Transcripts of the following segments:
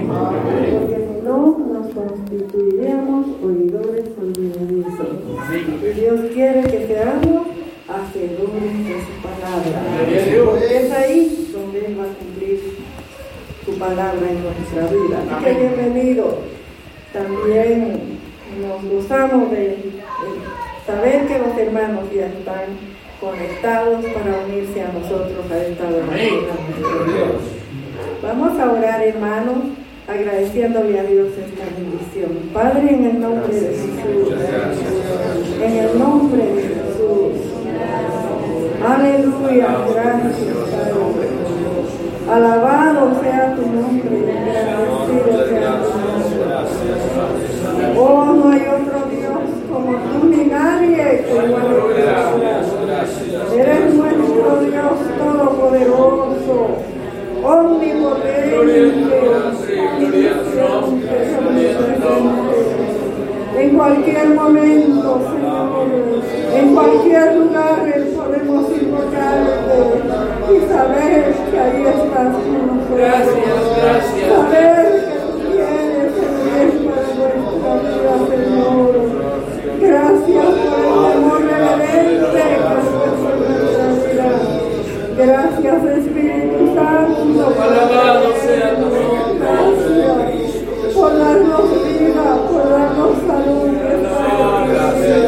Porque si no, nos constituiríamos oidores olvidadizos. Dios quiere que seamos hacedores de su palabra. Porque es ahí donde Él va a cumplir su palabra en nuestra vida. Así que bienvenido. También nos gozamos de, de saber que los hermanos ya están conectados para unirse a nosotros a esta oración. Vamos a orar, hermanos, agradeciéndole a Dios esta bendición. Padre, en el nombre de Jesús, en el nombre de Jesús. Aleluya, gracias, Padre. Alabado sea tu nombre, agradecido sea tu nombre. Oh, no hay otro Dios como tú ni nadie que Eres nuestro Dios todopoderoso, en cualquier momento, Señor, en cualquier lugar podemos invocarte y saber que ahí estás con nosotros. Gracias, gracias. Saber que tú tienes el resto de nuestra vida, Señor. Gracias Gracias, Espíritu Santo. Alabado sea tu nombre. Gracias por darnos vida, por darnos salud. Gracias,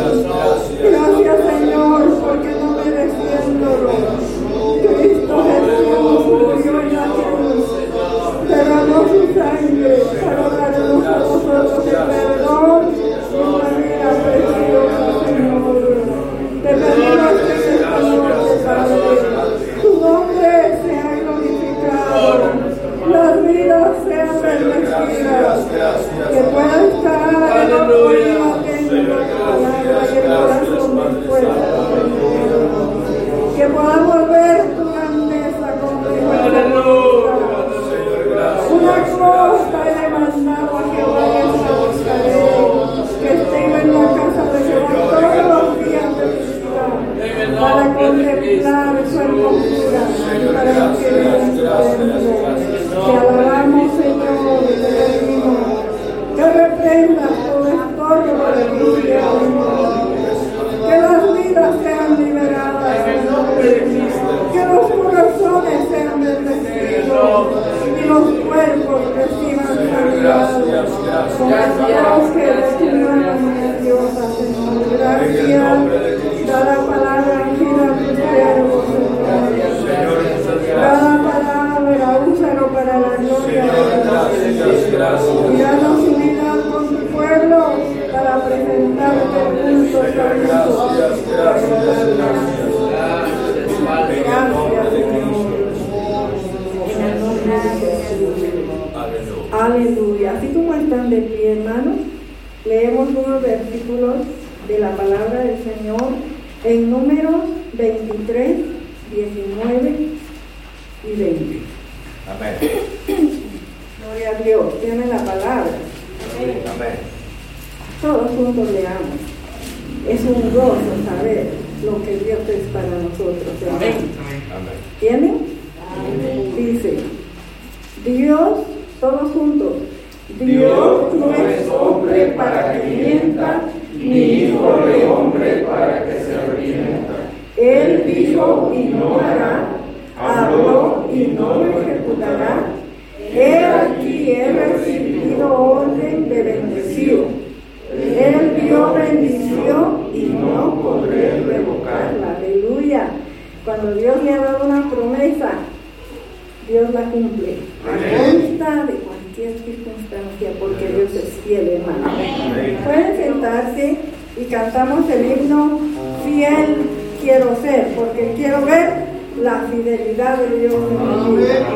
Dice, Dios, todos juntos, Dios no es hombre para que mienta, ni hijo de hombre para que se arrepienta. Él dijo y no hará, habló y no lo ejecutará. He aquí he recibido orden de bendición. Él dio bendición y no podré revocarla. Aleluya. Cuando Dios le ha dado una promesa, Dios la cumple. A consta de cualquier circunstancia, porque Dios es fiel, hermano. Pueden sentarse y cantamos el himno Fiel quiero ser, porque quiero ver la fidelidad de Dios en mi vida.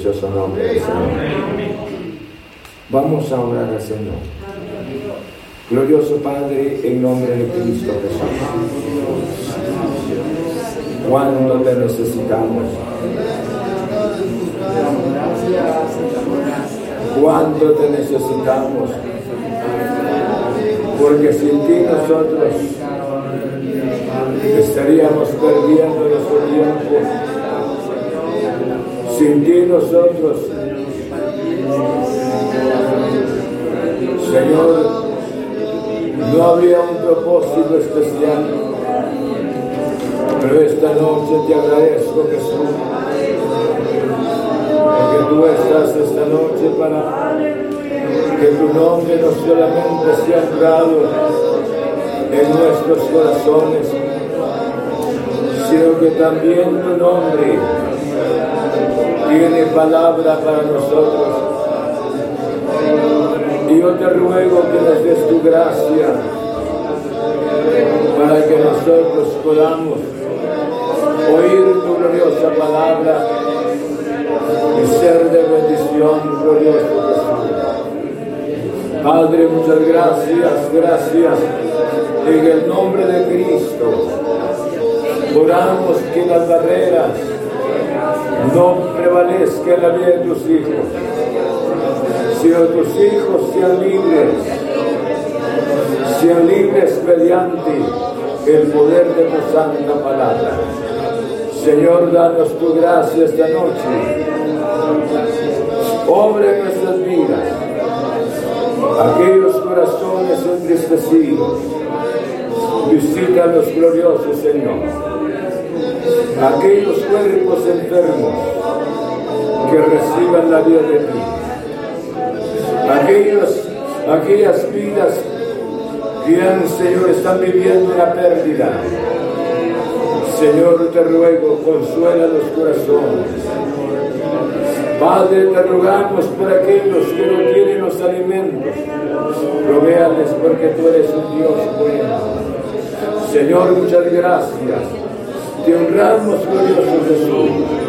Precioso nombre del Señor. Vamos a orar al Señor. Glorioso Padre, en nombre de Cristo Jesús. Cuando te necesitamos. Cuánto te necesitamos. Porque sin ti nosotros estaríamos perdiendo nuestro tiempo. Nosotros, Señor, no habría un propósito especial. Pero esta noche te agradezco, Jesús, porque tú estás esta noche para que tu nombre no solamente sea honrado en nuestros corazones, sino que también tu nombre tiene palabra para nosotros. Y yo te ruego que nos des tu gracia para que nosotros podamos oír tu gloriosa palabra y ser de bendición glorioso Padre, muchas gracias, gracias en el nombre de Cristo. Oramos que las barreras no prevalezcan en la vida de tus hijos, sino tus hijos sean libres, sean libres mediante el poder de tu santa palabra. Señor, danos tu gracia esta noche. Obra nuestras vidas. Aquellos corazones entristecidos. Visítalos gloriosos, Señor. Aquellos cuerpos enfermos que reciban la vida de ti. Aquellos, aquellas vidas que, Señor, están viviendo una pérdida. Señor, te ruego, consuela los corazones. Padre, te rogamos por aquellos que no tienen los alimentos. Provéales porque tú eres un Dios bueno. Señor, muchas gracias. Te honramos, glorioso Jesús.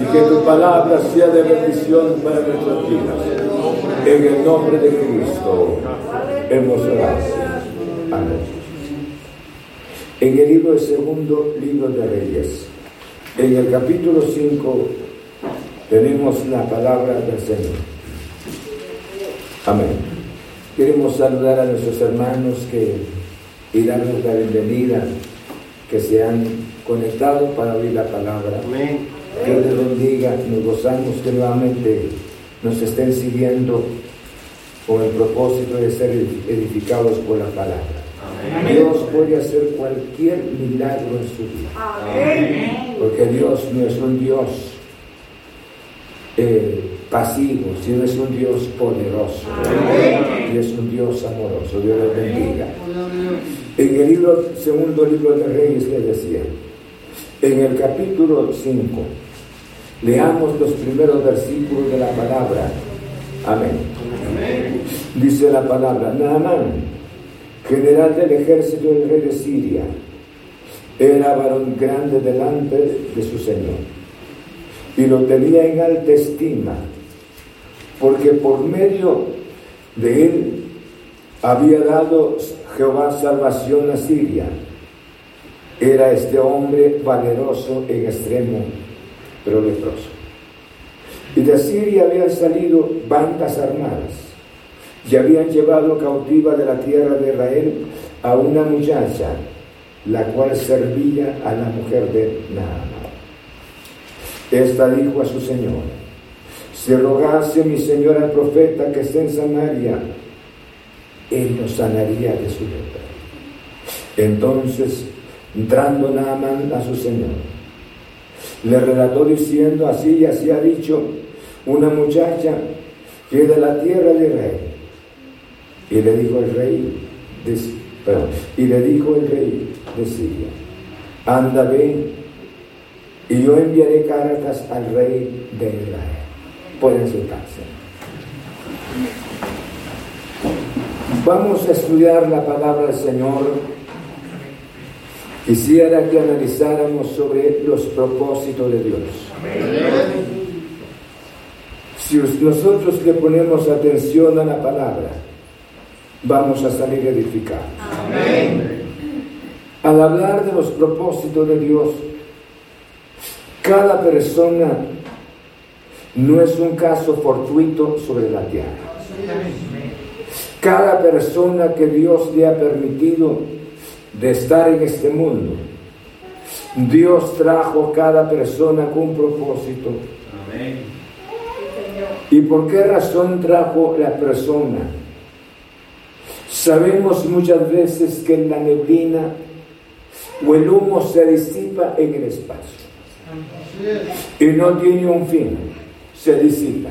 Y que tu palabra sea de bendición para nuestras vidas. En el nombre de Cristo hemos orado. Amén en el libro de segundo libro de Reyes. En el capítulo 5 tenemos la palabra del Señor. Amén. Queremos saludar a nuestros hermanos que, y darles la bienvenida que se han conectado para oír la palabra. Amén. Dios les bendiga, nos gozamos que nuevamente nos estén siguiendo con el propósito de ser edificados por la palabra. Dios puede hacer cualquier milagro en su vida. Porque Dios no es un Dios eh, pasivo, sino es un Dios poderoso. Y es un Dios amoroso. Dios les bendiga. En el libro, segundo libro de Reyes le decía, en el capítulo 5, leamos los primeros versículos de la palabra. Amén. Dice la palabra, Naamán general del ejército del rey de Siria, era varón grande delante de su Señor y lo tenía en alta estima, porque por medio de él había dado Jehová salvación a Siria. Era este hombre valeroso en extremo, pero leproso. Y de Siria habían salido bandas armadas y habían llevado cautiva de la tierra de Israel a una muchacha, la cual servía a la mujer de Naamán. Esta dijo a su señor, si rogase mi señor al profeta que esté en Samaria, él nos sanaría de su lepra. Entonces, entrando Naamán a su señor, le relató diciendo, así y así ha dicho una muchacha que de la tierra de Israel y le dijo el rey de, y le dijo el rey de Siria, anda ven y yo enviaré cartas al rey de Israel. Pueden sentarse. Vamos a estudiar la palabra del Señor. Quisiera que analizáramos sobre los propósitos de Dios. Si nosotros le ponemos atención a la palabra, vamos a salir edificados. Al hablar de los propósitos de Dios, cada persona no es un caso fortuito sobre la tierra. Cada persona que Dios le ha permitido de estar en este mundo, Dios trajo cada persona con un propósito. ¿Y por qué razón trajo la persona? Sabemos muchas veces que la neblina o el humo se disipa en el espacio y no tiene un fin, se disipa.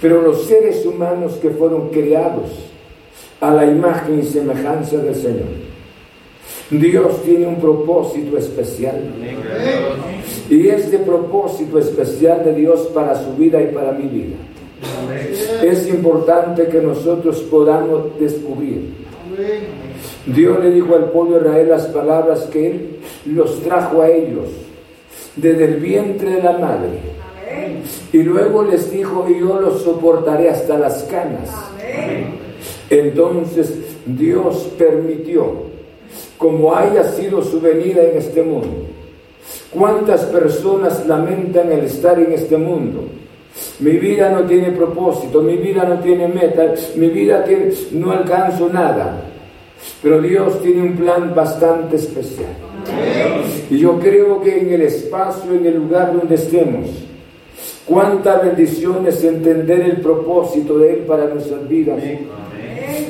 Pero los seres humanos que fueron creados a la imagen y semejanza del Señor, Dios tiene un propósito especial. Y este propósito especial de Dios para su vida y para mi vida. Es importante que nosotros podamos descubrir. Dios le dijo al pueblo de Israel las palabras que Él los trajo a ellos desde el vientre de la madre. Y luego les dijo, y yo los soportaré hasta las canas. Entonces Dios permitió, como haya sido su venida en este mundo, ¿cuántas personas lamentan el estar en este mundo? Mi vida no tiene propósito, mi vida no tiene meta, mi vida tiene, no alcanzo nada. Pero Dios tiene un plan bastante especial. Y yo creo que en el espacio, en el lugar donde estemos, cuánta bendición es entender el propósito de Él para nuestras vidas.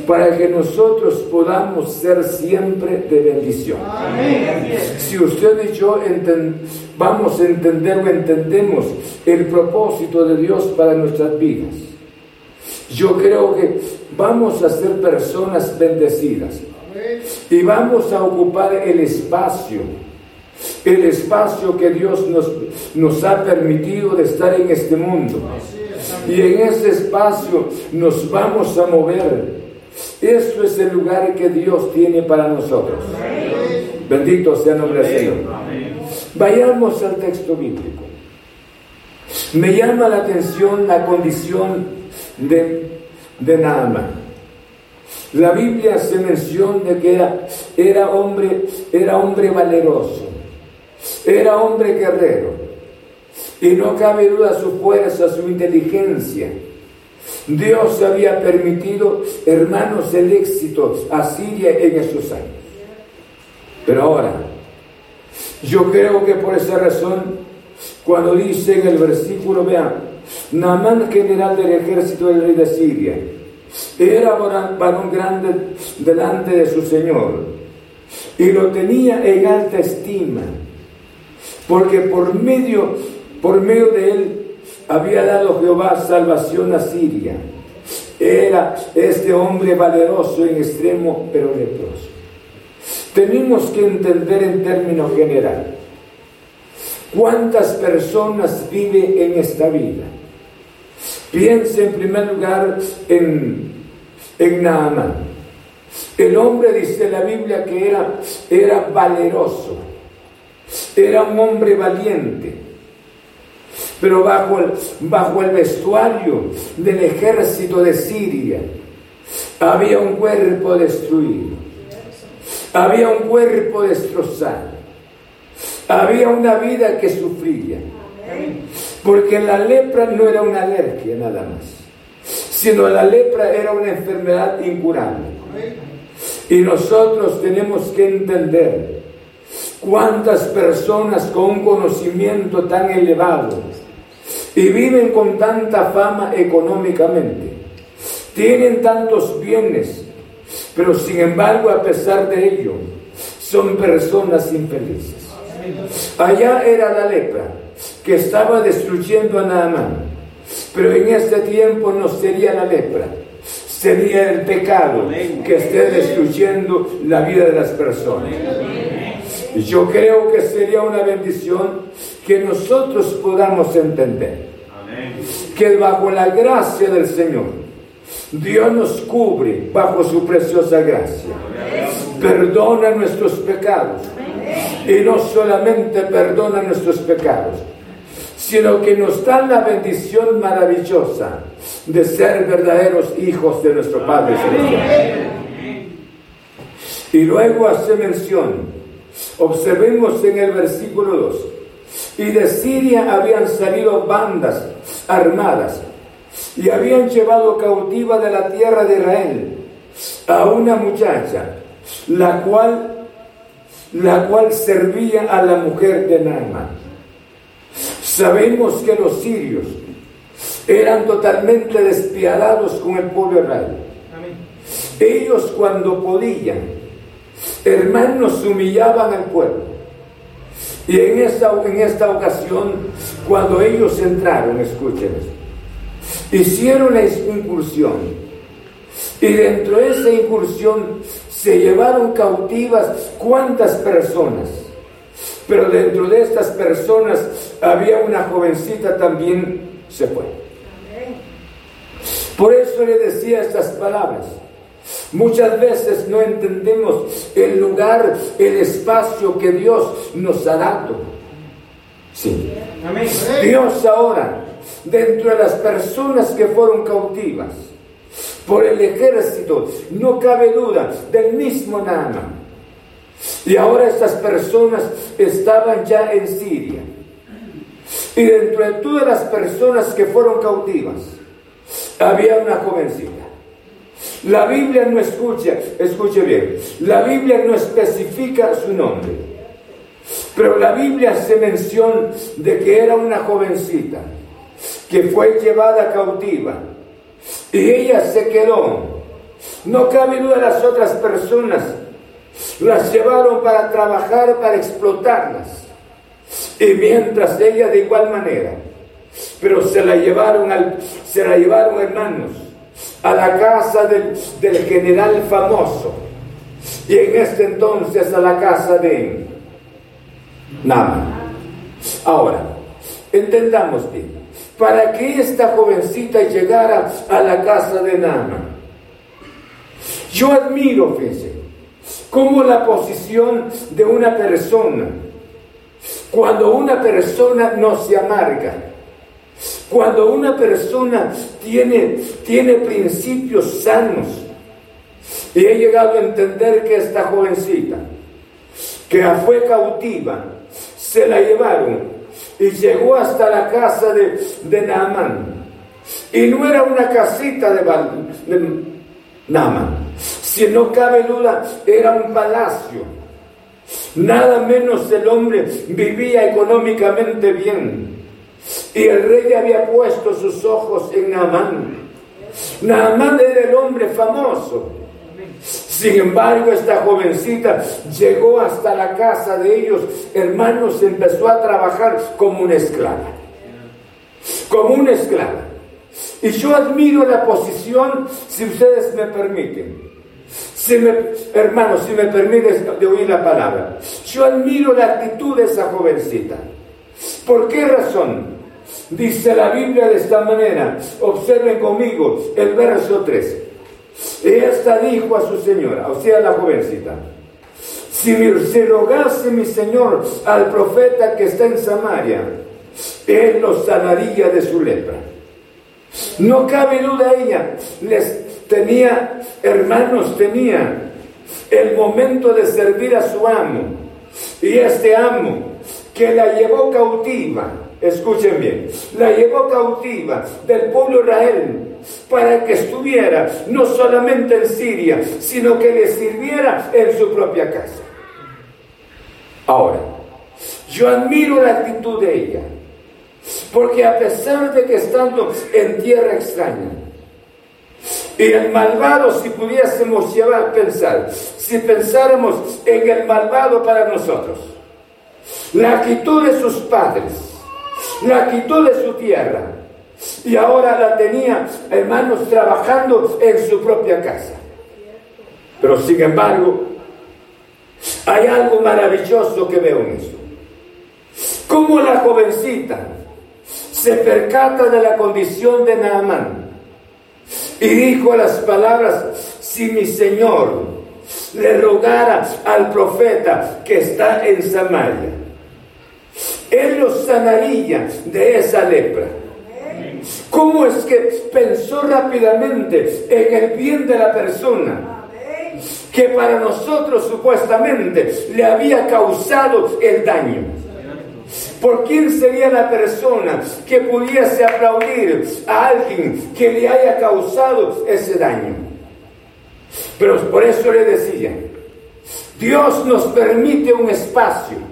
Para que nosotros podamos ser siempre de bendición. Si usted y yo vamos a entender o entendemos el propósito de Dios para nuestras vidas, yo creo que vamos a ser personas bendecidas y vamos a ocupar el espacio, el espacio que Dios nos, nos ha permitido de estar en este mundo. Y en ese espacio nos vamos a mover. Eso es el lugar que Dios tiene para nosotros. Bendito sea el nombre del Señor. Vayamos al texto bíblico. Me llama la atención la condición de, de. La Biblia se menciona de que era, era, hombre, era hombre valeroso, era hombre guerrero, y no cabe duda su fuerza, su inteligencia. Dios había permitido, hermanos, el éxito a Siria en esos años. Pero ahora, yo creo que por esa razón, cuando dice en el versículo, vean, Namán, general del ejército del rey de Siria, era varón grande delante de su Señor y lo tenía en alta estima, porque por medio, por medio de él había dado Jehová salvación a Siria. Era este hombre valeroso en extremo, pero leproso. Tenemos que entender en términos general cuántas personas viven en esta vida Piense en primer lugar en, en Naaman. El hombre dice la Biblia que era, era valeroso, era un hombre valiente, pero bajo el, bajo el vestuario del ejército de Siria había un cuerpo destruido, había un cuerpo destrozado, había una vida que sufría. Porque la lepra no era una alergia nada más, sino la lepra era una enfermedad incurable. Y nosotros tenemos que entender cuántas personas con un conocimiento tan elevado y viven con tanta fama económicamente, tienen tantos bienes, pero sin embargo a pesar de ello son personas infelices. Allá era la lepra que estaba destruyendo a Naamán. Pero en este tiempo no sería la lepra, sería el pecado que esté destruyendo la vida de las personas. Yo creo que sería una bendición que nosotros podamos entender que bajo la gracia del Señor, Dios nos cubre bajo su preciosa gracia. Perdona nuestros pecados. Y no solamente perdona nuestros pecados, sino que nos da la bendición maravillosa de ser verdaderos hijos de nuestro Padre Celestial. Y luego hace mención, observemos en el versículo 2, y de Siria habían salido bandas armadas y habían llevado cautiva de la tierra de Israel a una muchacha, la cual, la cual servía a la mujer de Naaman. Sabemos que los sirios eran totalmente despiadados con el pueblo Israel. Ellos cuando podían, hermanos, humillaban al pueblo. Y en esta, en esta ocasión, cuando ellos entraron, escuchen hicieron la incursión. Y dentro de esa incursión se llevaron cautivas cuántas personas pero dentro de estas personas había una jovencita también, se fue. Por eso le decía estas palabras. Muchas veces no entendemos el lugar, el espacio que Dios nos ha dado. Sí. Dios ahora, dentro de las personas que fueron cautivas por el ejército, no cabe duda, del mismo Naaman y ahora estas personas estaban ya en Siria. Y dentro de todas las personas que fueron cautivas, había una jovencita. La Biblia no escucha, escuche bien, la Biblia no especifica su nombre, pero la Biblia hace mención de que era una jovencita que fue llevada cautiva y ella se quedó. No cabe duda las otras personas las llevaron para trabajar, para explotarlas. Y mientras ella de igual manera, pero se la llevaron, al, se la llevaron hermanos a la casa del, general famoso. Y en este entonces a la casa de Nama. Ahora, entendamos bien, para que esta jovencita llegara a la casa de Nama, yo admiro, fíjense, como la posición de una persona. Cuando una persona no se amarga, cuando una persona tiene, tiene principios sanos, y he llegado a entender que esta jovencita, que fue cautiva, se la llevaron y llegó hasta la casa de, de Naaman. Y no era una casita de, de Naaman, si no cabe duda, era un palacio. Nada menos el hombre vivía económicamente bien. Y el rey había puesto sus ojos en Naamán. Naamán era el hombre famoso. Sin embargo, esta jovencita llegó hasta la casa de ellos. Hermanos, empezó a trabajar como una esclava. Como una esclava. Y yo admiro la posición, si ustedes me permiten, si me, hermano, si me permites de oír la palabra, yo admiro la actitud de esa jovencita. ¿Por qué razón? Dice la Biblia de esta manera, observen conmigo el verso 3. Esta dijo a su señora, o sea, la jovencita, si, me, rogase mi señor al profeta que está en Samaria, él lo sanaría de su lepra. No cabe duda ella, les tenía, hermanos, tenía el momento de servir a su amo. Y este amo que la llevó cautiva, escuchen bien, la llevó cautiva del pueblo Israel para que estuviera no solamente en Siria, sino que le sirviera en su propia casa. Ahora, yo admiro la actitud de ella, porque a pesar de que estando en tierra extraña, y el malvado, si pudiésemos llevar a pensar, si pensáramos en el malvado para nosotros, la quitó de sus padres, la quitó de su tierra, y ahora la tenía, hermanos, trabajando en su propia casa. Pero sin embargo, hay algo maravilloso que veo en eso. Cómo la jovencita se percata de la condición de Naamán y dijo las palabras, si mi Señor le rogara al profeta que está en Samaria, él lo sanaría de esa lepra. ¿Cómo es que pensó rápidamente en el bien de la persona? Que para nosotros supuestamente le había causado el daño. ¿Por quién sería la persona que pudiese aplaudir a alguien que le haya causado ese daño? Pero por eso le decía, Dios nos permite un espacio.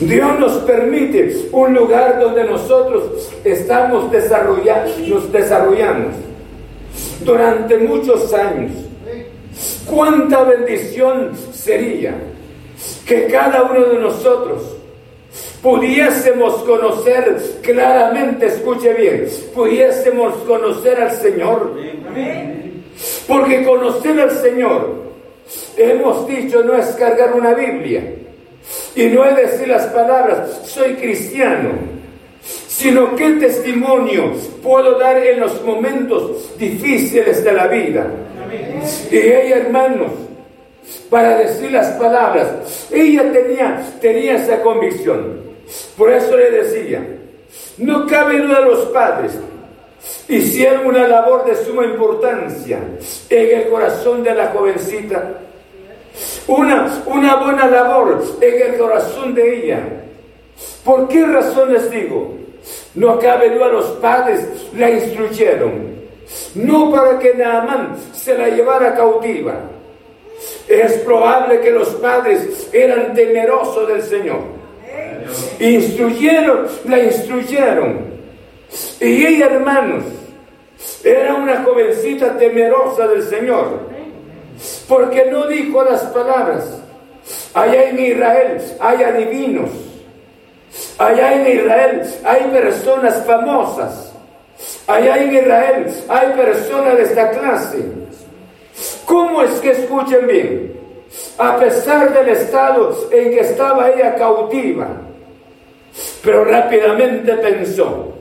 Dios nos permite un lugar donde nosotros estamos desarrollando, nos desarrollamos durante muchos años. Cuánta bendición sería que cada uno de nosotros pudiésemos conocer claramente, escuche bien, pudiésemos conocer al Señor. Porque conocer al Señor, hemos dicho, no es cargar una Biblia y no es decir las palabras, soy cristiano, sino qué testimonio puedo dar en los momentos difíciles de la vida. Y ella, hermanos, para decir las palabras, ella tenía, tenía esa convicción. Por eso le decía, no cabe duda los padres hicieron una labor de suma importancia en el corazón de la jovencita. Una, una buena labor en el corazón de ella. ¿Por qué razones digo? No cabe duda los padres la instruyeron. No para que Naamán se la llevara cautiva. Es probable que los padres eran temerosos del Señor Instruyeron, la instruyeron. Y ella, hermanos, era una jovencita temerosa del Señor, porque no dijo las palabras. Allá en Israel hay adivinos, allá en Israel hay personas famosas, allá en Israel hay personas de esta clase. ¿Cómo es que escuchen bien? A pesar del estado en que estaba ella cautiva, pero rápidamente pensó,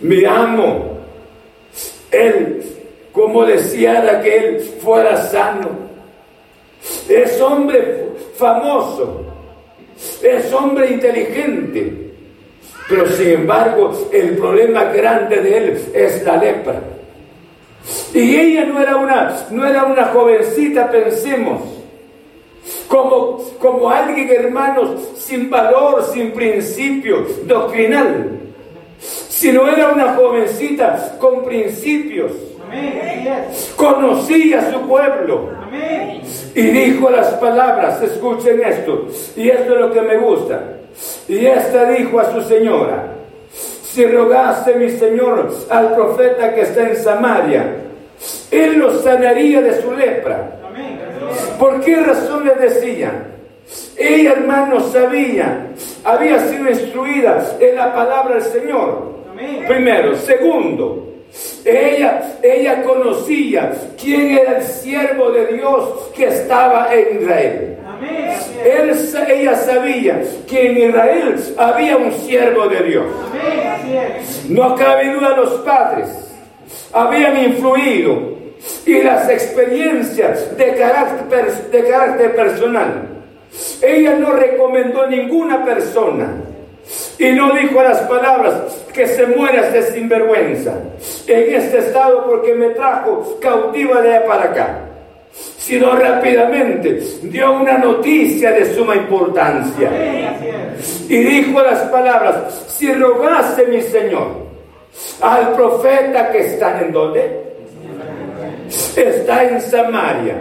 mi amo, él, como deseara que él fuera sano, es hombre famoso, es hombre inteligente, pero sin embargo el problema grande de él es la lepra. Y ella no era una, no era una jovencita, pensemos, como, como alguien, hermanos, sin valor, sin principio doctrinal, sino era una jovencita con principios. Conocía a su pueblo. Y dijo las palabras, escuchen esto, y esto es lo que me gusta. Y esta dijo a su señora, si rogaste mi señor al profeta que está en Samaria, él lo sanaría de su lepra. ¿Por qué razón le decía? Ella, hermano, sabía, había sido instruida en la palabra del Señor. Primero. Segundo, ella, ella conocía quién era el siervo de Dios que estaba en Israel. Él, ella sabía que en Israel había un siervo de Dios. No cabe duda los padres habían influido y las experiencias de carácter, de carácter personal. Ella no recomendó ninguna persona y no dijo las palabras que se muera de sinvergüenza en este estado porque me trajo cautiva de para acá, sino rápidamente dio una noticia de suma importancia. Y dijo las palabras, si rogase mi Señor al profeta que está en donde está en Samaria.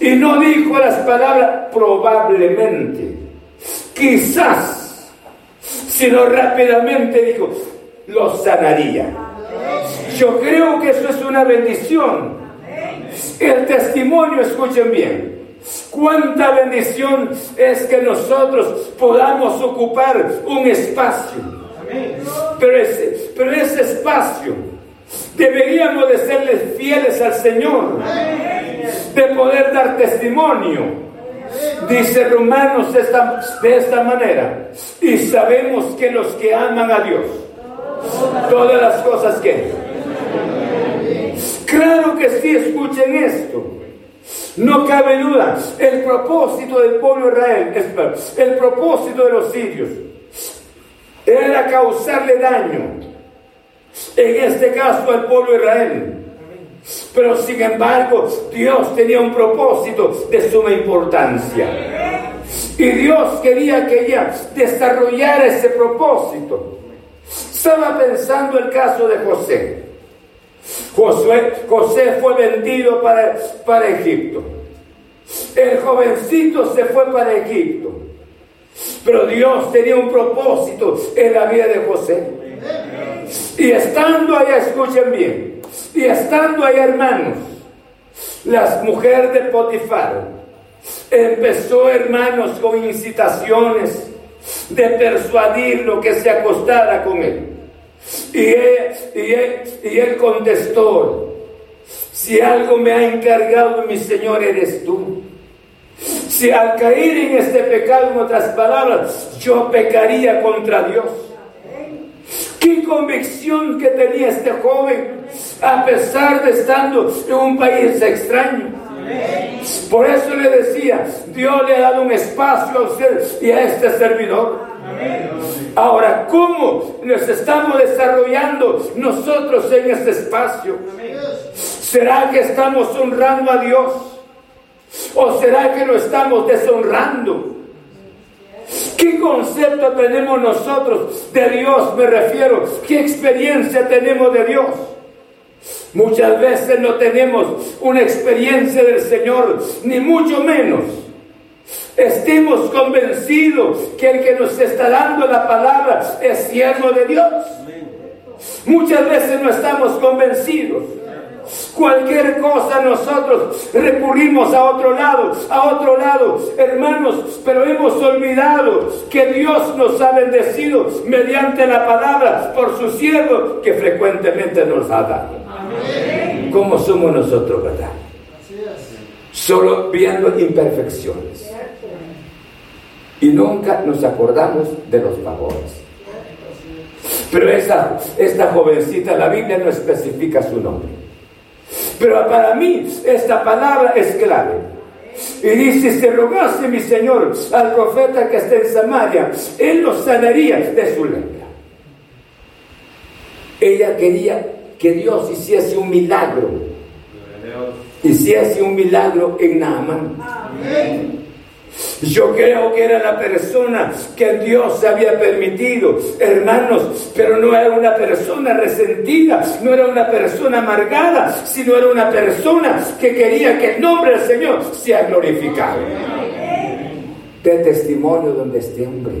Y no dijo las palabras probablemente, quizás, sino rápidamente dijo, lo sanaría. Yo creo que eso es una bendición. El testimonio, escuchen bien, cuánta bendición es que nosotros podamos ocupar un espacio. Pero ese, pero ese espacio Deberíamos de serles fieles al Señor, de poder dar testimonio. Dice Romanos de esta, de esta manera. Y sabemos que los que aman a Dios, todas las cosas que... Claro que sí, escuchen esto. No cabe duda, el propósito del pueblo Israel, el propósito de los sirios, era causarle daño, en este caso al pueblo Israel. Pero sin embargo, Dios tenía un propósito de suma importancia. Y Dios quería que ella desarrollara ese propósito. Estaba pensando el caso de José. José, José fue vendido para, para Egipto. El jovencito se fue para Egipto. Pero Dios tenía un propósito en la vida de José. Y estando allá, escuchen bien, y estando allá, hermanos, las mujeres de Potifar empezó, hermanos, con incitaciones de persuadirlo que se acostara con él. Y él, y él, contestó, si algo me ha encargado mi Señor eres tú. Si al caer en este pecado, en otras palabras, yo pecaría contra Dios. Qué convicción que tenía este joven, a pesar de estando en un país extraño. Por eso le decía, Dios le ha dado un espacio a usted y a este servidor. Ahora, ¿cómo nos estamos desarrollando nosotros en este espacio? ¿Será que estamos honrando a Dios? ¿O será que lo estamos deshonrando? ¿Qué concepto tenemos nosotros de Dios? Me refiero. ¿Qué experiencia tenemos de Dios? Muchas veces no tenemos una experiencia del Señor, ni mucho menos. Estemos convencidos que el que nos está dando la palabra es siervo de Dios. Muchas veces no estamos convencidos. Cualquier cosa nosotros recurrimos a otro lado, a otro lado, hermanos, pero hemos olvidado que Dios nos ha bendecido mediante la palabra por su siervo que frecuentemente nos ha dado. ¿Cómo somos nosotros, verdad? Solo viendo imperfecciones. Y nunca nos acordamos de los favores. Pero esa, esta jovencita, la Biblia no especifica su nombre. Pero para mí esta palabra es clave. Y dice, si rogase mi Señor al profeta que está en Samaria, él lo sanaría de su lepra. Ella quería que Dios hiciese un milagro. Hiciese un milagro en Naaman. Amén. Yo creo que era la persona que Dios había permitido, hermanos, pero no era una persona resentida, no era una persona amargada, sino era una persona que quería que el nombre del Señor sea glorificado. De testimonio donde esté, hombre.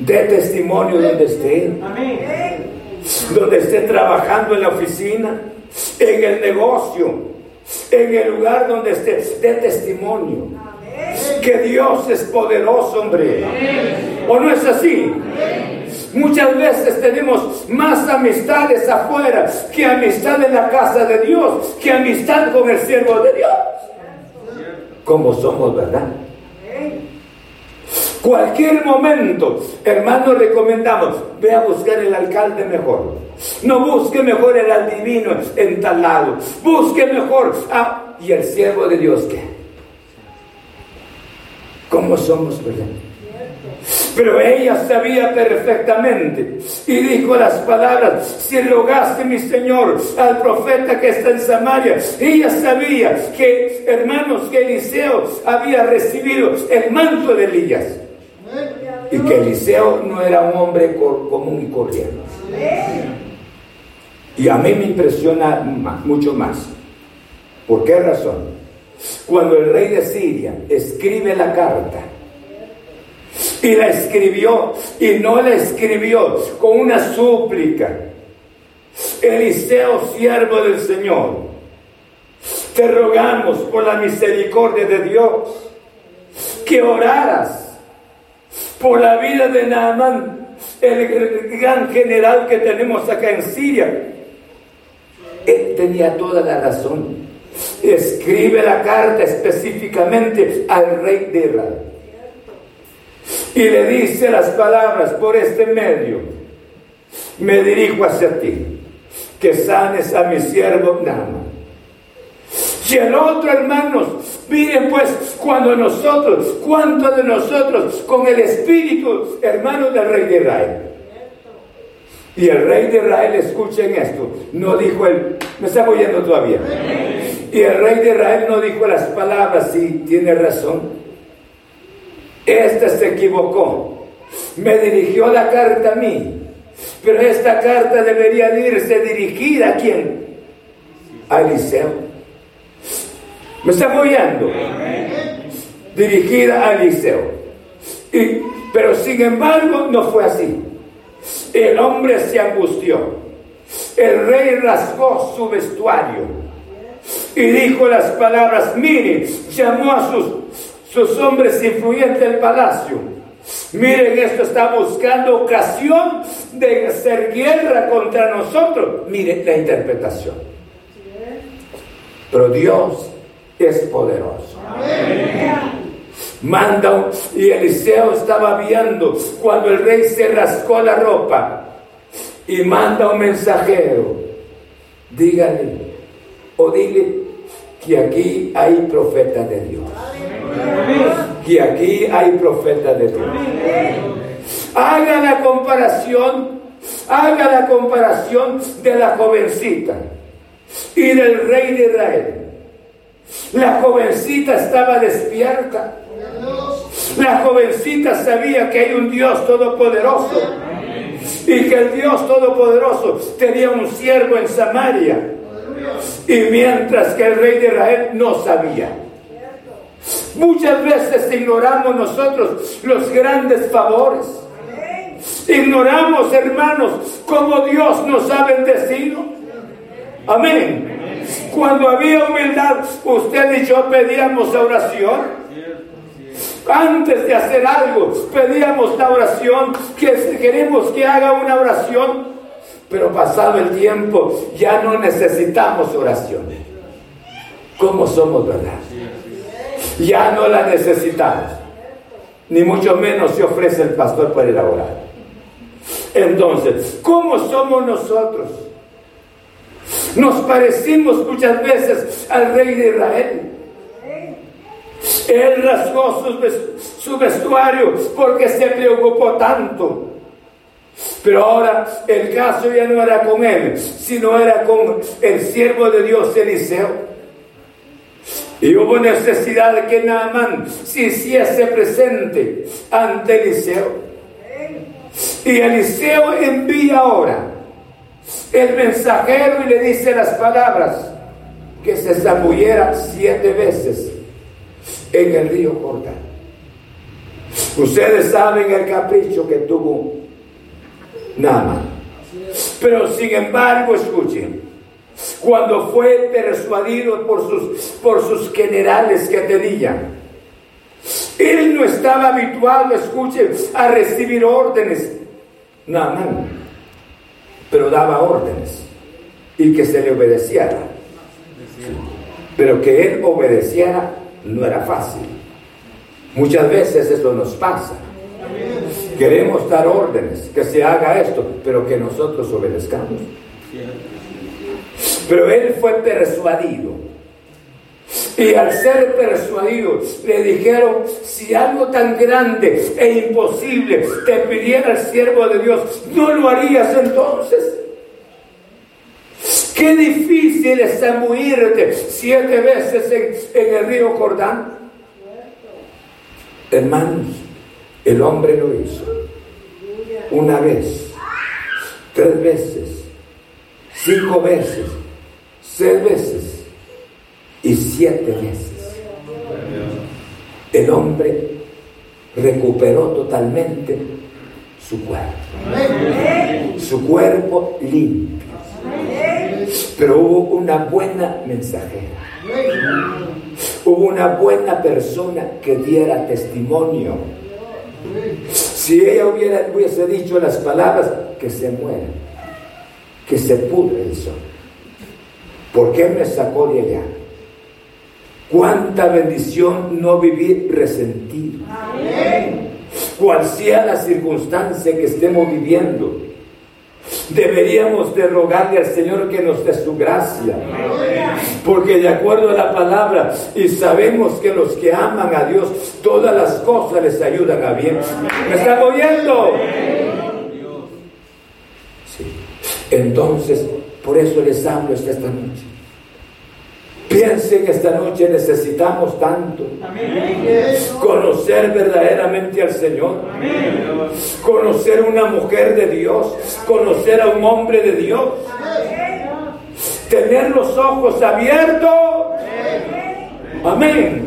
De testimonio donde esté. Donde esté trabajando en la oficina, en el negocio, en el lugar donde esté. De testimonio que Dios es poderoso, hombre. ¿O no es así? Muchas veces tenemos más amistades afuera que amistad en la casa de Dios, que amistad con el siervo de Dios. Como somos, ¿verdad? Cualquier momento, hermanos, recomendamos, ve a buscar el alcalde mejor. No busque mejor el adivino en tal lado. Busque mejor a... ¿Y el siervo de Dios qué? ¿Cómo somos, verdad? Pero ella sabía perfectamente y dijo las palabras, si rogaste mi Señor al profeta que está en Samaria, ella sabía que, hermanos, que Eliseo había recibido el manto de Elías y que Eliseo no era un hombre común y corriente. Y a mí me impresiona mucho más. ¿Por qué razón? Cuando el rey de Siria escribe la carta, y la escribió, y no la escribió con una súplica, Eliseo, siervo del Señor, te rogamos por la misericordia de Dios que oraras por la vida de Naaman, el gran general que tenemos acá en Siria. Él tenía toda la razón escribe la carta específicamente al rey de Israel. Y le dice las palabras por este medio. Me dirijo hacia ti, que sanes a mi siervo Nama. Y el otro, hermanos, miren pues, cuando nosotros, cuántos de nosotros, con el espíritu, hermanos del rey de Israel, y el rey de Israel, escuchen esto, no dijo él, me está oyendo todavía. Y el rey de Israel no dijo las palabras, sí, tiene razón. Este se equivocó. Me dirigió la carta a mí. Pero esta carta debería irse dirigida a quién? A Eliseo. ¿Me está apoyando? Dirigida a Eliseo. Pero sin embargo no fue así. El hombre se angustió. El rey rasgó su vestuario y dijo las palabras, mire, llamó a sus, sus hombres influyentes del palacio. Miren, esto está buscando ocasión de hacer guerra contra nosotros. Miren la interpretación. Pero Dios es poderoso. Manda y Eliseo estaba viendo cuando el rey se rascó la ropa y manda un mensajero. Dígale o dile que aquí hay profeta de Dios. Que aquí hay profeta de Dios. Haga la comparación, haga la comparación de la jovencita y del rey de Israel. La jovencita estaba despierta. La jovencita sabía que hay un Dios todopoderoso y que el Dios todopoderoso tenía un siervo en Samaria. Y mientras que el rey de Israel no sabía. Muchas veces ignoramos nosotros los grandes favores. Ignoramos, hermanos, cómo Dios nos ha bendecido. Amén. Cuando había humildad, usted y yo pedíamos oración. Antes de hacer algo, pedíamos la oración, que queremos que haga una oración, pero pasado el tiempo ya no necesitamos oración. ¿Cómo somos, verdad? Ya no la necesitamos. Ni mucho menos se ofrece el pastor para ir a orar. Entonces, ¿cómo somos nosotros? Nos parecimos muchas veces al rey de Israel. Él rasgó su, vestuario porque se preocupó tanto. Pero ahora el caso ya no era con él, sino era con el siervo de Dios Eliseo. Y hubo necesidad de que Naamán se hiciese presente ante Eliseo. Y Eliseo envía ahora el mensajero y le dice las palabras que se zambullera siete veces en el río Jordán. Ustedes saben el capricho que tuvo Naaman. Pero sin embargo, escuchen, cuando fue persuadido por sus, por sus generales que tenían, él no estaba habituado, escuchen, a recibir órdenes. Naaman, pero daba órdenes y que se le obedeciera. Pero que él obedeciera no era fácil. Muchas veces eso nos pasa. Queremos dar órdenes, que se haga esto, pero que nosotros obedezcamos. Pero él fue persuadido. Y al ser persuadido, le dijeron, si algo tan grande e imposible te pidiera el siervo de Dios, ¿no lo harías entonces? Qué difícil es zambuirte siete veces en, el río Jordán. Hermanos, el hombre lo hizo. Una vez, tres veces, cinco veces, seis veces y siete veces. El hombre recuperó totalmente su cuerpo. Su cuerpo limpio. Pero hubo una buena mensajera. Hubo una buena persona que diera testimonio. Si ella hubiera, hubiese dicho las palabras, que se muera, que se pudre el sol. ¿Por qué me sacó de allá? Cuánta bendición no vivir resentido. Cual sea la circunstancia que estemos viviendo, deberíamos de rogarle al Señor que nos dé su gracia. Porque de acuerdo a la palabra, y sabemos que los que aman a Dios, todas las cosas les ayudan a bien. ¿Me están oyendo? Sí. Entonces, por eso les hablo esta noche. Piensen esta noche necesitamos tanto conocer verdaderamente al Señor, conocer una mujer de Dios, conocer a un hombre de Dios, tener los ojos abiertos. Amén.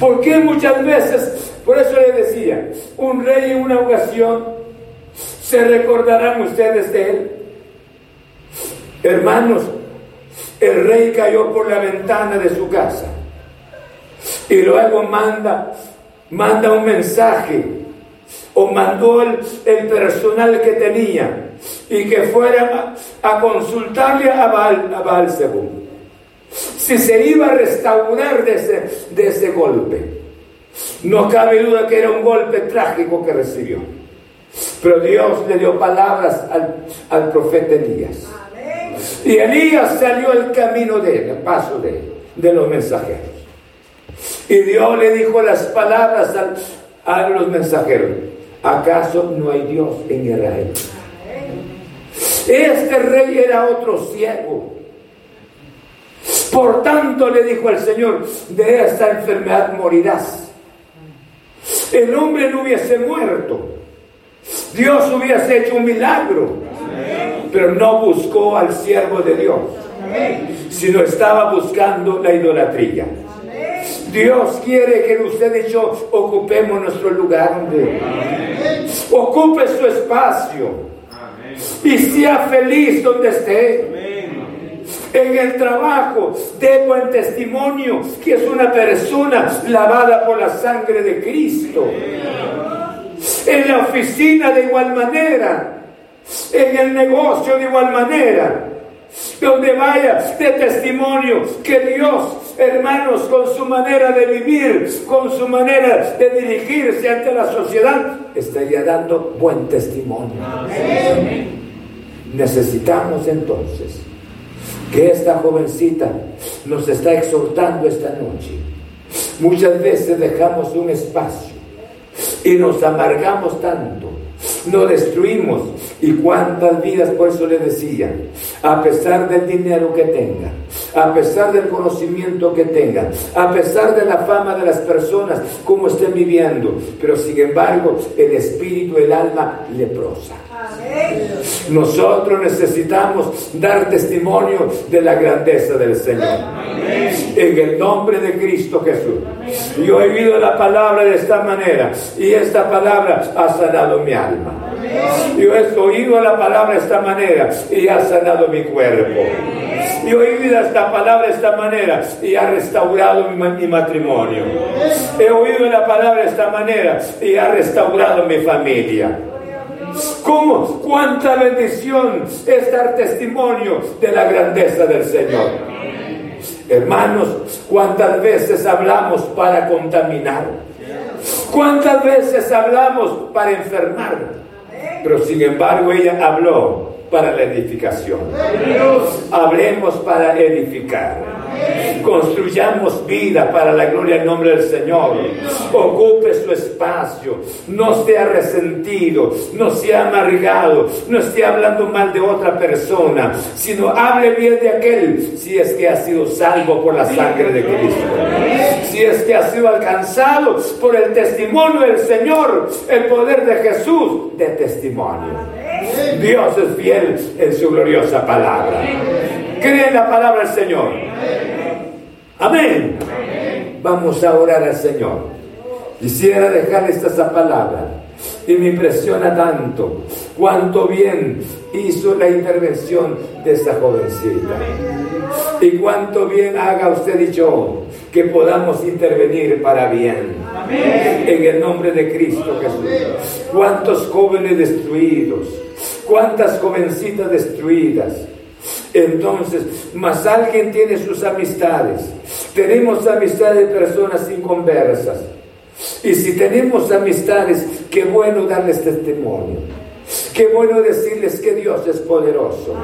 Porque muchas veces, por eso le decía, un rey en una ocasión, se recordarán ustedes de él. Hermanos, el rey cayó por la ventana de su casa y luego manda, manda un mensaje o mandó el, personal que tenía y que fuera a, consultarle a Baal, a si se iba a restaurar de ese, de ese golpe. No cabe duda que era un golpe trágico que recibió. Pero Dios le dio palabras al, al profeta Elías. Y Elías salió al camino de él, al paso de de los mensajeros. Y Dios le dijo las palabras a los mensajeros, ¿acaso no hay Dios en Israel? Este rey era otro ciego. Por tanto le dijo al Señor, de esta enfermedad morirás. El hombre no hubiese muerto. Dios hubiese hecho un milagro pero no buscó al siervo de Dios, sino estaba buscando la idolatría. Dios quiere que usted y yo ocupemos nuestro lugar, Ocupe su espacio. Y sea feliz donde esté. En el trabajo, de buen testimonio que es una persona lavada por la sangre de Cristo. En la oficina de igual manera en el negocio de igual manera. Donde vaya de testimonio que Dios, hermanos, con su manera de vivir, con su manera de dirigirse ante la sociedad, estaría dando buen testimonio. Necesitamos entonces que esta jovencita nos está exhortando esta noche. Muchas veces dejamos un espacio y nos amargamos tanto lo destruimos. Y cuántas vidas, por eso le decía, a pesar del dinero que tenga, a pesar del conocimiento que tenga, a pesar de la fama de las personas, como estén viviendo, pero sin embargo el espíritu, el alma leprosa. Nosotros necesitamos dar testimonio de la grandeza del Señor. En el nombre de Cristo Jesús. Yo he oído la palabra de esta manera y esta palabra ha sanado mi alma. Yo he oído la palabra de esta manera y ha sanado mi cuerpo. Yo he oído esta palabra de esta manera y ha restaurado mi, matrimonio. He oído la palabra de esta manera y ha restaurado mi familia. ¿Cómo? ¿Cuánta bendición es dar testimonio de la grandeza del Señor? Hermanos, ¿cuántas veces hablamos para contaminar? ¿Cuántas veces hablamos para enfermar? Pero sin embargo ella habló para la edificación. Hablemos para edificar. Construyamos vida para la gloria del nombre del Señor. Ocupe su espacio. No sea resentido, no sea amargado, no esté hablando mal de otra persona, sino hable bien de aquel si es que ha sido salvo por la sangre de Cristo. Si es que ha sido alcanzado por el testimonio del Señor, el poder de Jesús de testimonio. Dios es fiel en su gloriosa palabra. Cree en la palabra del Señor. Amén. Vamos a orar al Señor. Quisiera dejar esta palabra y me impresiona tanto cuánto bien hizo la intervención de esa jovencita. Y cuánto bien haga usted y yo que podamos intervenir para bien. En el nombre de Cristo Jesús. Cuántos jóvenes destruidos, cuántas jovencitas destruidas entonces, más alguien tiene sus amistades, Tenemos amistad de personas inconversas. Y si tenemos amistades, qué bueno darles testimonio. Qué bueno decirles que Dios es poderoso.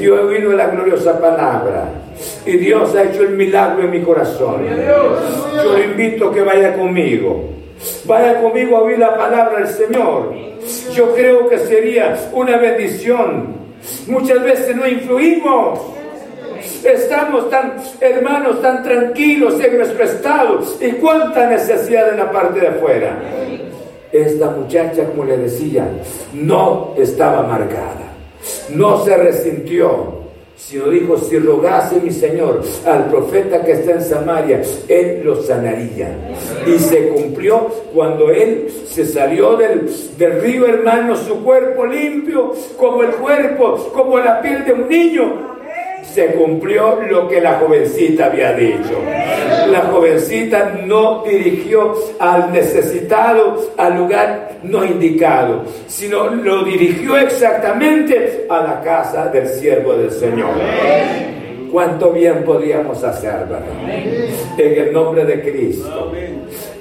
Yo he oído la gloriosa palabra. Y Dios ha hecho el milagro en mi corazón. Yo le invito a que vaya conmigo. Vaya conmigo a oír la palabra del Señor. Yo creo que sería una bendición. Muchas veces no influimos. Estamos tan, hermanos, tan tranquilos en nuestro estado. ¿Y cuánta necesidad en la parte de afuera? Esta muchacha, como le decía, no estaba marcada. No se resintió sino dijo, si rogase mi Señor al profeta que está en Samaria, él lo sanaría. Y se cumplió cuando él se salió del, del río, hermano, su cuerpo limpio, como el cuerpo, como la piel de un niño, se cumplió lo que la jovencita había dicho. La jovencita no dirigió al necesitado al lugar no indicado, sino lo dirigió exactamente a la casa del siervo del Señor. Cuánto bien podríamos hacer, En el nombre de Cristo.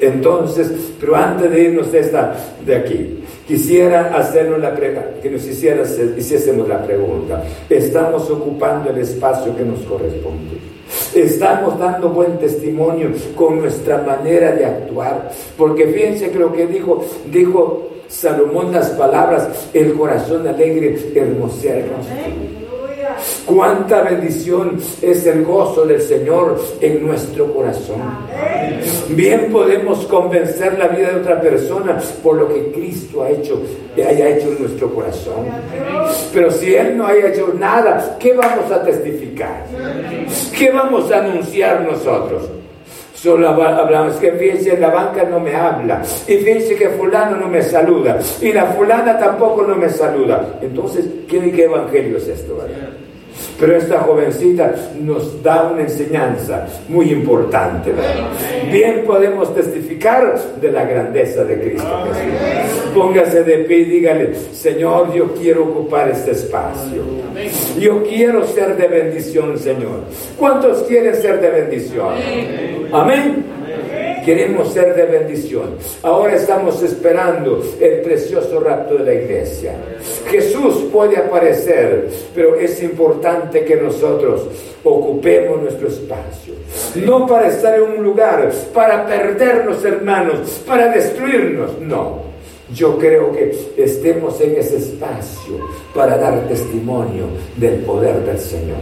Entonces, pero antes de irnos de, esta, de aquí, Quisiera hacernos la que nos hiciera, hiciésemos la pregunta. ¿Estamos ocupando el espacio que nos corresponde? Estamos dando buen testimonio con nuestra manera de actuar. Porque fíjense que lo que dijo, dijo Salomón las palabras, el corazón alegre hermosea el Cuánta bendición es el gozo del Señor en nuestro corazón. Bien podemos convencer la vida de otra persona por lo que Cristo ha hecho, haya hecho en nuestro corazón. Pero si Él no haya hecho nada, ¿qué vamos a testificar? ¿Qué vamos a anunciar nosotros? Solo hablamos que fíjense, la banca no me habla. Y fíjense que fulano no me saluda. Y la fulana tampoco no me saluda. Entonces, ¿qué, qué evangelio es esto? Pero esta jovencita nos da una enseñanza muy importante. Bien podemos testificar de la grandeza de Cristo Póngase de pie y dígale, Señor, yo quiero ocupar este espacio. Yo quiero ser de bendición, Señor. ¿Cuántos quieren ser de bendición? Amén. Queremos ser de bendición. Ahora estamos esperando el precioso rapto de la iglesia. Jesús puede aparecer, pero es importante que nosotros ocupemos nuestro espacio. No para estar en un lugar, para perdernos hermanos, para destruirnos. No yo creo que estemos en ese espacio para dar testimonio del poder del Señor.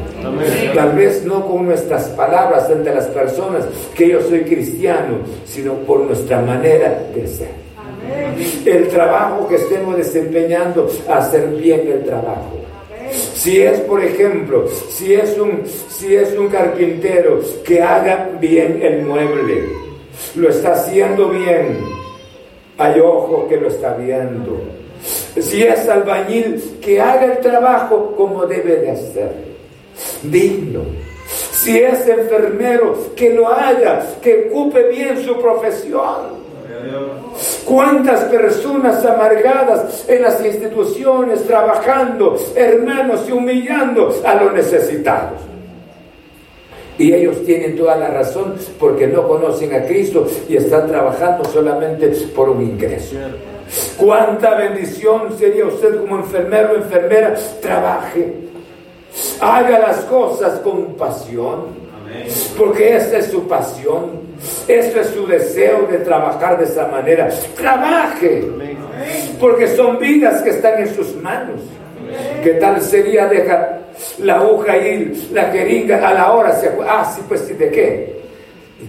Tal vez no con nuestras palabras ante las personas que yo soy cristiano, sino por nuestra manera de ser. El trabajo que estemos desempeñando, hacer bien el trabajo. Si es, por ejemplo, si es un, si es un carpintero que haga bien el mueble, lo está haciendo bien hay ojo que lo está viendo. Si es albañil, que haga el trabajo como debe de hacer, digno. Si es enfermero, que lo haga, que ocupe bien su profesión. ¿Cuántas personas amargadas en las instituciones trabajando, hermanos, y humillando a los necesitados? Y ellos tienen toda la razón porque no conocen a Cristo y están trabajando solamente por un ingreso. Cuánta bendición sería usted como enfermero o enfermera. Trabaje. Haga las cosas con pasión. Porque esta es su pasión. Esto es su deseo de trabajar de esa manera. Trabaje. Porque son vidas que están en sus manos. ¿Qué tal sería dejar la aguja y la jeringa a la hora? Se, ah, sí, pues ¿de qué?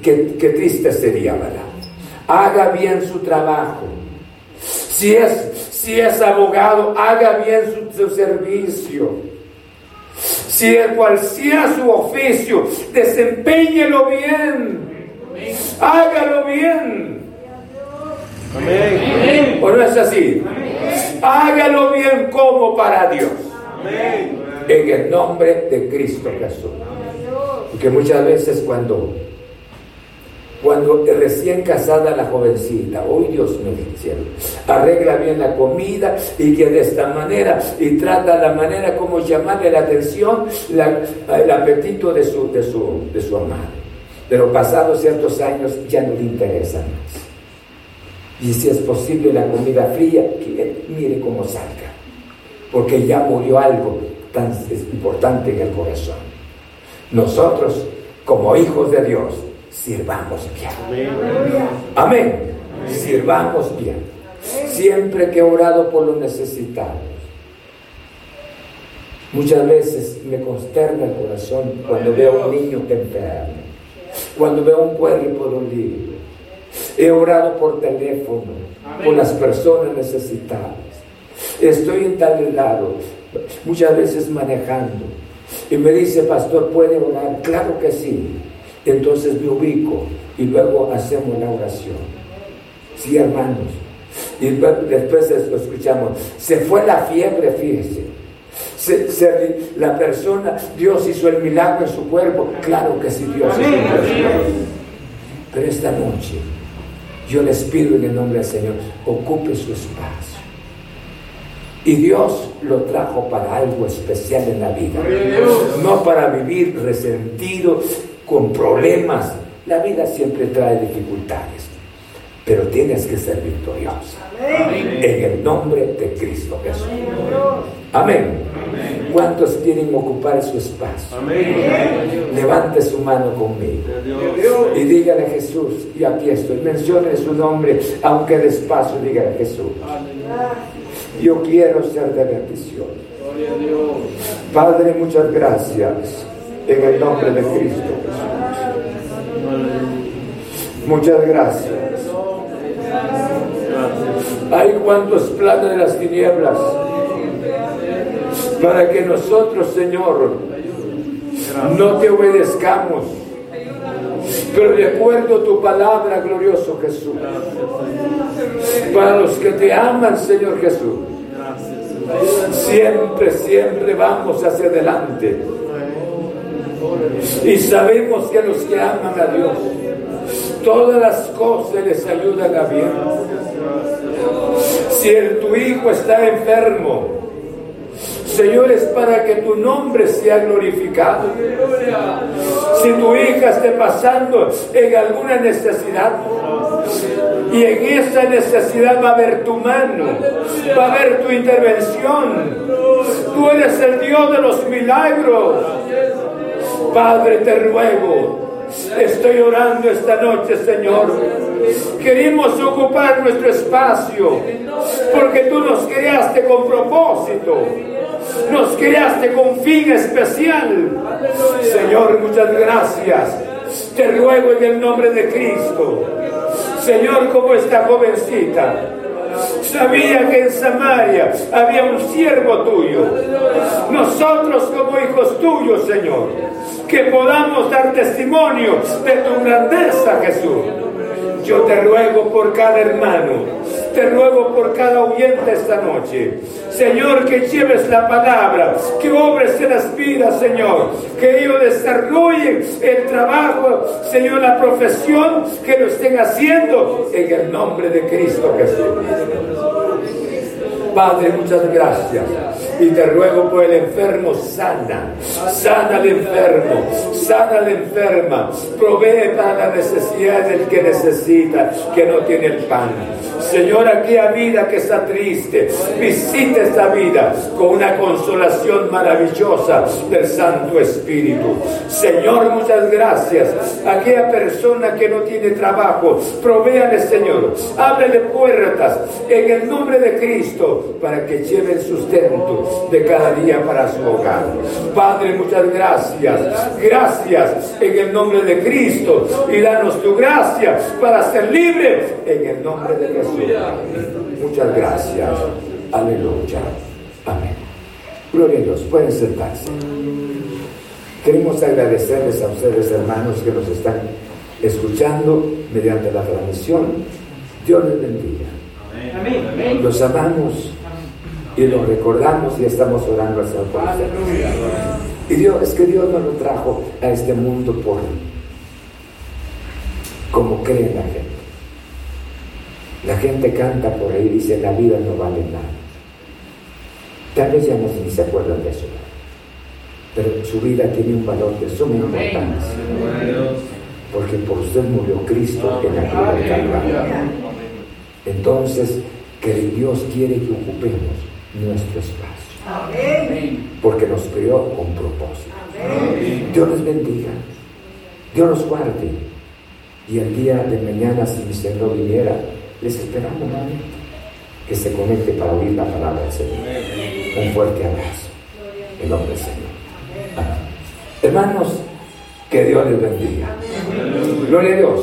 Qué, qué triste sería, ¿verdad? Haga bien su trabajo. Si es, si es abogado, haga bien su, servicio. Si es cual sea su oficio, desempeñelo bien. Hágalo bien. Amén. ¿O no es así? Hágalo bien como para Dios. En el nombre de Cristo Jesús. Porque muchas veces cuando cuando recién casada la jovencita, hoy Dios me dice, arregla bien la comida y que de esta manera, y trata la manera como llamarle la atención, el apetito de su, de su, de su amado. pero pasados ciertos años ya no le interesa más. Y si es posible la comida fría, mire cómo salga, porque ya murió algo tan importante en el corazón. Nosotros, como hijos de Dios, sirvamos bien. Amén. Sirvamos bien. Siempre que he orado por los necesitados. Muchas veces me consterna el corazón cuando veo a un niño que enferma, cuando veo un cuerpo dolido. He orado por teléfono, por las personas necesitadas. Estoy en tal lado, muchas veces manejando, y me dice, pastor, ¿puede orar? Claro que sí. Entonces me ubico y luego hacemos la oración. Sí, hermanos. Y después lo escuchamos. Se fue la fiebre, fíjese. la persona, Dios hizo el milagro en su cuerpo. Claro que sí, Dios hizo el milagro. Pero esta noche, yo les pido en el nombre del Señor, ocupe su espacio. Y Dios lo trajo para algo especial en la vida. No para vivir resentido, con problemas. La vida siempre trae dificultades, pero tienes que ser victoriosa. En el nombre de Cristo Jesús. Amén. ¿Cuántos quieren ocupar su espacio? Levante su mano conmigo y dígale a Jesús, y aquí estoy. Mencione su nombre, aunque despacio, dígale a Jesús. Yo quiero ser de bendición. Padre, muchas gracias en el nombre de Cristo Muchas gracias. Hay cuantos planes de las tinieblas para que nosotros, Señor, no te obedezcamos. Pero de acuerdo a tu palabra, glorioso Jesús, para los que te aman, Señor Jesús, siempre, siempre vamos hacia adelante y sabemos que los que aman a Dios, todas las cosas les ayudan a bien. Si tu hijo está enfermo, Señor, es para que tu nombre sea glorificado. Si tu hija esté pasando en alguna necesidad, y en esa necesidad va a haber tu mano, va a haber tu intervención. Tú eres el Dios de los milagros. Padre, te ruego, estoy orando esta noche, Señor. Queremos ocupar nuestro espacio porque tú nos creaste con propósito. Nos creaste con fin especial. Señor, muchas gracias. Te ruego en el nombre de Cristo. Señor, como esta jovencita sabía que en Samaria había un siervo tuyo. Nosotros como hijos tuyos, Señor, que podamos dar testimonio de tu grandeza, Jesús. Yo te ruego por cada hermano, te ruego por cada oyente esta noche. Señor, que lleves la palabra, que obres en las vidas, Señor, que ellos desarrollen el trabajo, Señor, la profesión que lo estén haciendo en el nombre de Cristo Jesús. Padre, muchas gracias. Y te ruego por el enfermo, sana. Sana al enfermo, sana al enferma. Provee para la necesidad del que necesita, que no tiene el pan. Señor, aquella vida que está triste, visita esta vida con una consolación maravillosa del Santo Espíritu. Señor, muchas gracias. Aquella persona que no tiene trabajo, provéale, Señor. Ábrele puertas en el nombre de Cristo para que lleve el sustento de cada día para su hogar. Padre, muchas gracias. Gracias en el nombre de Cristo y danos tu gracia para ser libre en el nombre de Jesús. Muchas gracias. Aleluya. Amén. Gloria a Dios. Pueden sentarse. Queremos agradecerles a ustedes, hermanos, que nos están escuchando mediante la transmisión. Dios les bendiga. Amén. Los amamos y los recordamos y estamos orando hacia el Y Dios, es que Dios nos lo trajo a este mundo por como cree la gente. La gente canta por ahí y dice, la vida no vale nada. Tal vez ya no ni se acuerdan de eso. Pero su vida tiene un valor de suma importancia. porque por usted murió Cristo en la cruz del Calvario. Entonces, que Dios quiere que ocupemos nuestro espacio, porque nos creó con propósito. Dios les bendiga, Dios los guarde. Y el día de mañana, si mi Señor viniera, les esperamos nuevamente que se conecte para oír la palabra del Señor. Un fuerte abrazo. En nombre del Señor. Amén. Hermanos, que Dios les bendiga. Gloria a Dios.